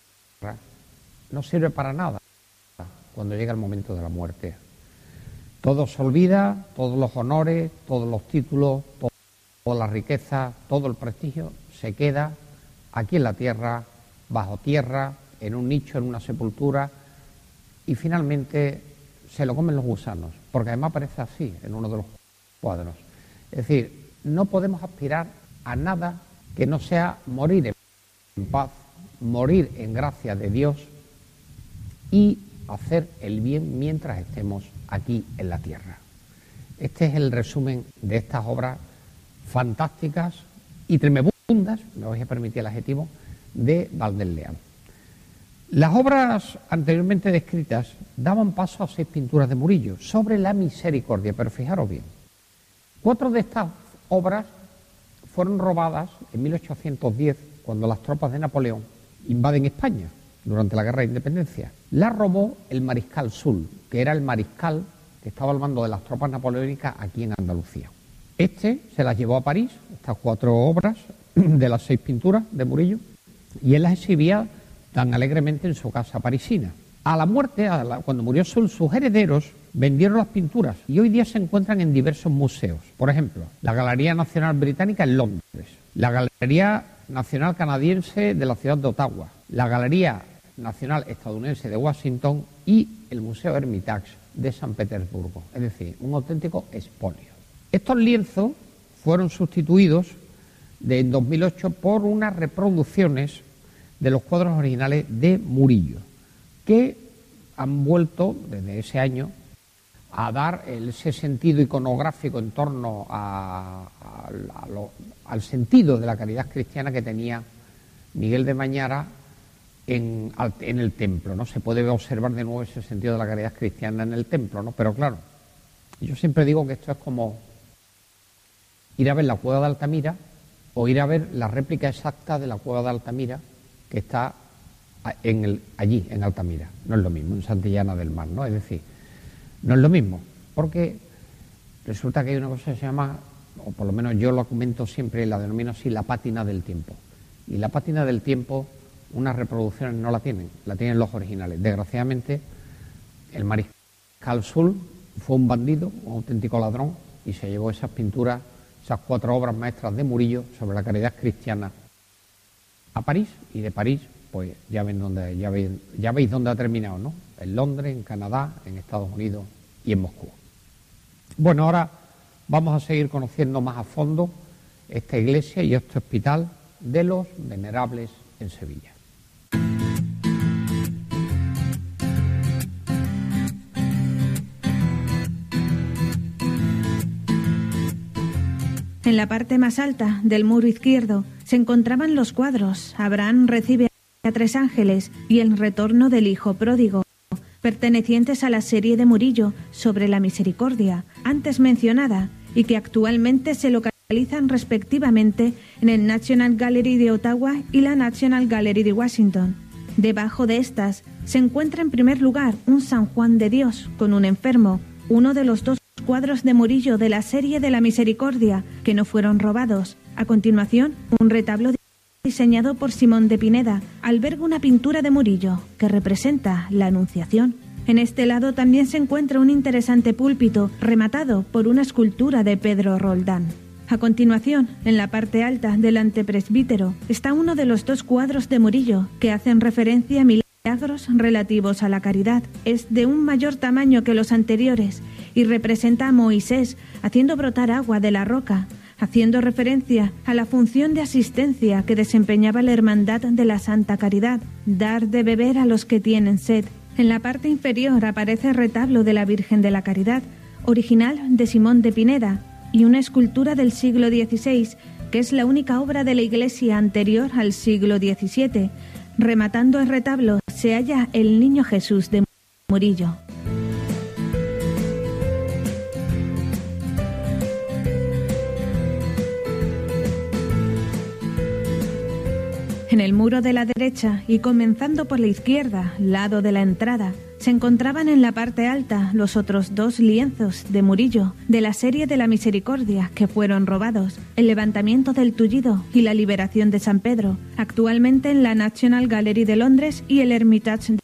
no sirve para nada cuando llega el momento de la muerte. Todo se olvida, todos los honores, todos los títulos, toda la riqueza, todo el prestigio se queda aquí en la tierra, bajo tierra, en un nicho, en una sepultura, y finalmente se lo comen los gusanos, porque además aparece así en uno de los cuadros. Es decir, no podemos aspirar a nada que no sea morir en paz, morir en gracia de Dios y hacer el bien mientras estemos aquí en la tierra. Este es el resumen de estas obras fantásticas y tremebundas, me voy a permitir el adjetivo, de Valdés. Las obras anteriormente descritas daban paso a seis pinturas de Murillo sobre la misericordia, pero fijaros bien, cuatro de estas obras fueron robadas en 1810 cuando las tropas de Napoleón invaden España durante la Guerra de Independencia. La robó el mariscal Sul, que era el mariscal que estaba al mando de las tropas napoleónicas aquí en Andalucía. Este se las llevó a París, estas cuatro obras de las seis pinturas de Murillo, y él las exhibía tan alegremente en su casa parisina. A la muerte, cuando murió Sul, sus herederos vendieron las pinturas y hoy día se encuentran en diversos museos. Por ejemplo, la Galería Nacional Británica en Londres, la Galería Nacional Canadiense de la ciudad de Ottawa, la Galería Nacional Estadounidense de Washington y el Museo Hermitage de San Petersburgo, es decir, un auténtico expolio. Estos lienzos fueron sustituidos en 2008 por unas reproducciones de los cuadros originales de Murillo, que han vuelto desde ese año a dar ese sentido iconográfico en torno al sentido de la caridad cristiana que tenía Miguel de Mañara en, el templo, ¿no? Se puede observar de nuevo ese sentido de la caridad cristiana en el templo, ¿no? Pero claro, yo siempre digo que esto es como ir a ver la cueva de Altamira o ir a ver la réplica exacta de la cueva de Altamira que está en el, allí, en Altamira. No es lo mismo, en Santillana del Mar, ¿no? Es decir, no es lo mismo, porque resulta que hay una cosa que se llama, o por lo menos yo lo comento siempre, la denomino así, la pátina del tiempo. Y la pátina del tiempo unas reproducciones no la tienen, la tienen los originales. Desgraciadamente, el mariscal Sul fue un bandido, un auténtico ladrón, y se llevó esas pinturas, esas cuatro obras maestras de Murillo sobre la caridad cristiana a París, y de París, pues ya ven dónde, ya ya veis dónde ha terminado, ¿no? En Londres, en Canadá, en Estados Unidos y en Moscú. Bueno, ahora vamos a seguir conociendo más a fondo esta iglesia y este hospital de los venerables en Sevilla. En la parte más alta del muro izquierdo se encontraban los cuadros Abraham recibe a tres ángeles y el retorno del Hijo pródigo, pertenecientes a la serie de Murillo sobre la misericordia, antes mencionada, y que actualmente se localizan respectivamente en el National Gallery de Ottawa y la National Gallery de Washington. Debajo de estas se encuentra en primer lugar un San Juan de Dios con un enfermo, uno de los dos cuadros de Murillo de la serie de la Misericordia que no fueron robados. A continuación, un retablo diseñado por Simón de Pineda alberga una pintura de Murillo que representa la Anunciación. En este lado también se encuentra un interesante púlpito rematado por una escultura de Pedro Roldán. A continuación, en la parte alta del antepresbítero, está uno de los dos cuadros de Murillo que hacen referencia a milagros relativos a la caridad. Es de un mayor tamaño que los anteriores y representa a Moisés haciendo brotar agua de la roca, haciendo referencia a la función de asistencia que desempeñaba la Hermandad de la Santa Caridad, dar de beber a los que tienen sed. En la parte inferior aparece el retablo de la Virgen de la Caridad, original de Simón de Pineda, y una escultura del siglo XVI, que es la única obra de la iglesia anterior al siglo XVII. Rematando el retablo se halla el Niño Jesús de Murillo. En el muro de la derecha y comenzando por la izquierda, lado de la entrada, se encontraban en la parte alta los otros dos lienzos de Murillo de la serie de la Misericordia que fueron robados, el levantamiento del tullido y la liberación de San Pedro, actualmente en la National Gallery de Londres y el Hermitage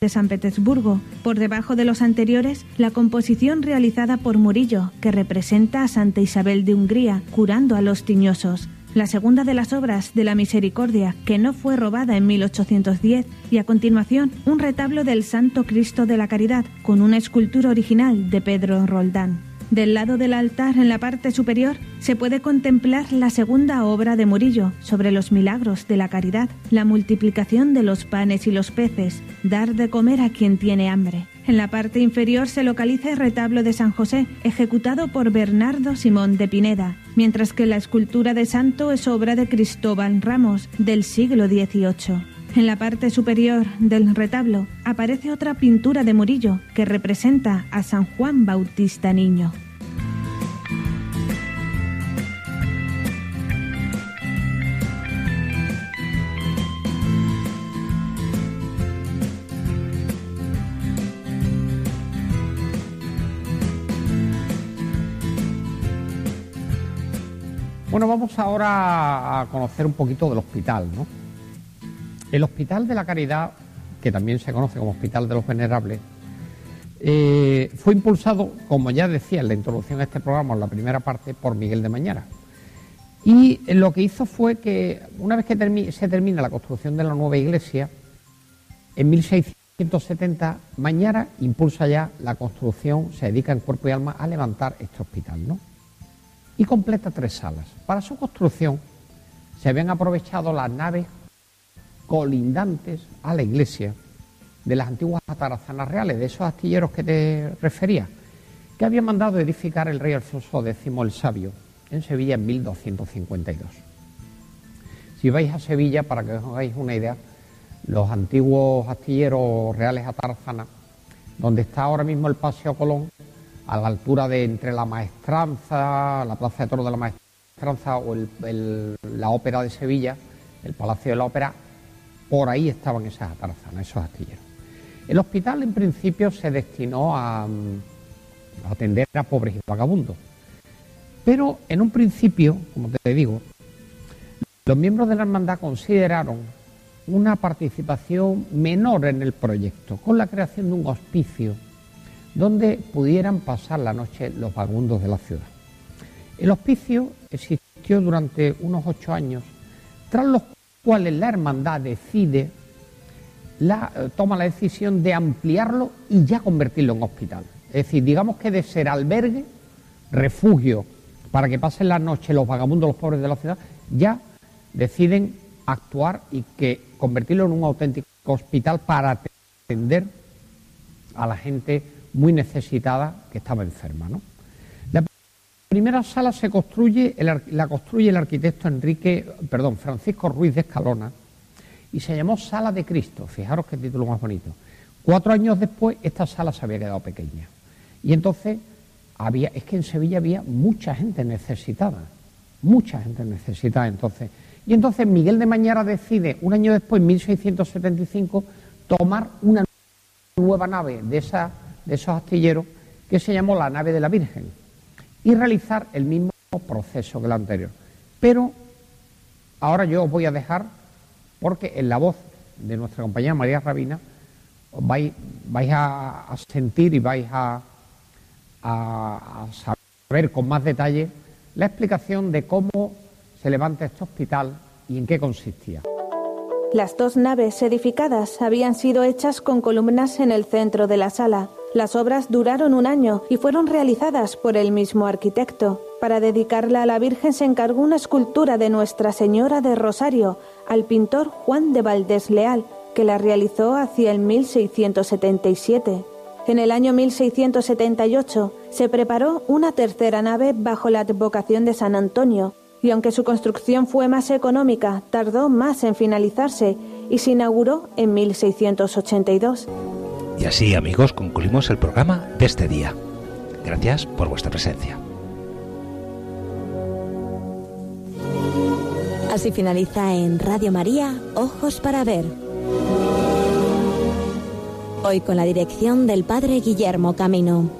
de San Petersburgo. Por debajo de los anteriores, la composición realizada por Murillo, que representa a Santa Isabel de Hungría curando a los tiñosos la segunda de las obras de la Misericordia, que no fue robada en 1810, y a continuación un retablo del Santo Cristo de la Caridad, con una escultura original de Pedro Roldán. Del lado del altar, en la parte superior, se puede contemplar la segunda obra de Murillo sobre los milagros de la caridad, la multiplicación de los panes y los peces, dar de comer a quien tiene hambre. En la parte inferior se localiza el retablo de San José, ejecutado por Bernardo Simón de Pineda, mientras que la escultura de santo es obra de Cristóbal Ramos, del siglo XVIII. En la parte superior del retablo aparece otra pintura de Murillo que representa a San Juan Bautista Niño. Bueno, vamos ahora a conocer un poquito del hospital, ¿no? El Hospital de la Caridad, que también se conoce como Hospital de los Venerables, eh, fue impulsado, como ya decía en la introducción a este programa, en la primera parte, por Miguel de Mañara. Y lo que hizo fue que, una vez que se termina la construcción de la nueva iglesia, en 1670, Mañara impulsa ya la construcción, se dedica en cuerpo y alma a levantar este hospital, ¿no? Y completa tres salas. Para su construcción se habían aprovechado las naves colindantes a la iglesia de las antiguas atarazanas reales, de esos astilleros que te refería, que había mandado edificar el rey Alfonso X el Sabio en Sevilla en 1252. Si vais a Sevilla, para que os hagáis una idea, los antiguos astilleros reales atarazanas, donde está ahora mismo el Paseo Colón, a la altura de entre la Maestranza, la Plaza de Toro de la Maestranza o la Ópera de Sevilla, el Palacio de la Ópera, por ahí estaban esas atarzanas, esos astilleros. El hospital en principio se destinó a, atender a pobres y vagabundos. Pero en un principio, como te digo, los miembros de la hermandad consideraron una participación menor en el proyecto, con la creación de un hospicio donde pudieran pasar la noche los vagabundos de la ciudad. El hospicio existió durante unos ocho años, tras los cuales la hermandad decide, la, eh, toma la decisión de ampliarlo y ya convertirlo en hospital. Es decir, digamos que de ser albergue, refugio, para que pasen la noche los vagabundos, los pobres de la ciudad, ya deciden actuar y que convertirlo en un auténtico hospital para atender a la gente muy necesitada que estaba enferma. ¿no? La primera sala se construye, la construye el arquitecto Enrique, perdón, Francisco Ruiz de Escalona y se llamó Sala de Cristo. Fijaros qué título más bonito. Cuatro años después esta sala se había quedado pequeña y entonces había, es que en Sevilla había mucha gente necesitada, mucha gente necesitada entonces. Y entonces Miguel de Mañara decide, un año después, en 1675, tomar una nueva nave de, esa, de esos astilleros que se llamó la nave de la Virgen y realizar el mismo proceso que el anterior. Pero ahora yo os voy a dejar, porque en la voz de nuestra compañera María Rabina vais, vais a, sentir y vais a, a, saber con más detalle la explicación de cómo se levanta este hospital y en qué consistía. Las dos naves edificadas habían sido hechas con columnas en el centro de la sala. Las obras duraron un año y fueron realizadas por el mismo arquitecto. Para dedicarla a la Virgen se encargó una escultura de Nuestra Señora de Rosario al pintor Juan de Valdés Leal, que la realizó hacia el 1677. En el año 1678 se preparó una tercera nave bajo la advocación de San Antonio, y aunque su construcción fue más económica, tardó más en finalizarse y se inauguró en 1682. Y así, amigos, concluimos el programa de este día. Gracias por vuestra presencia. Así finaliza en Radio María, Ojos para Ver. Hoy con la dirección del Padre Guillermo Camino.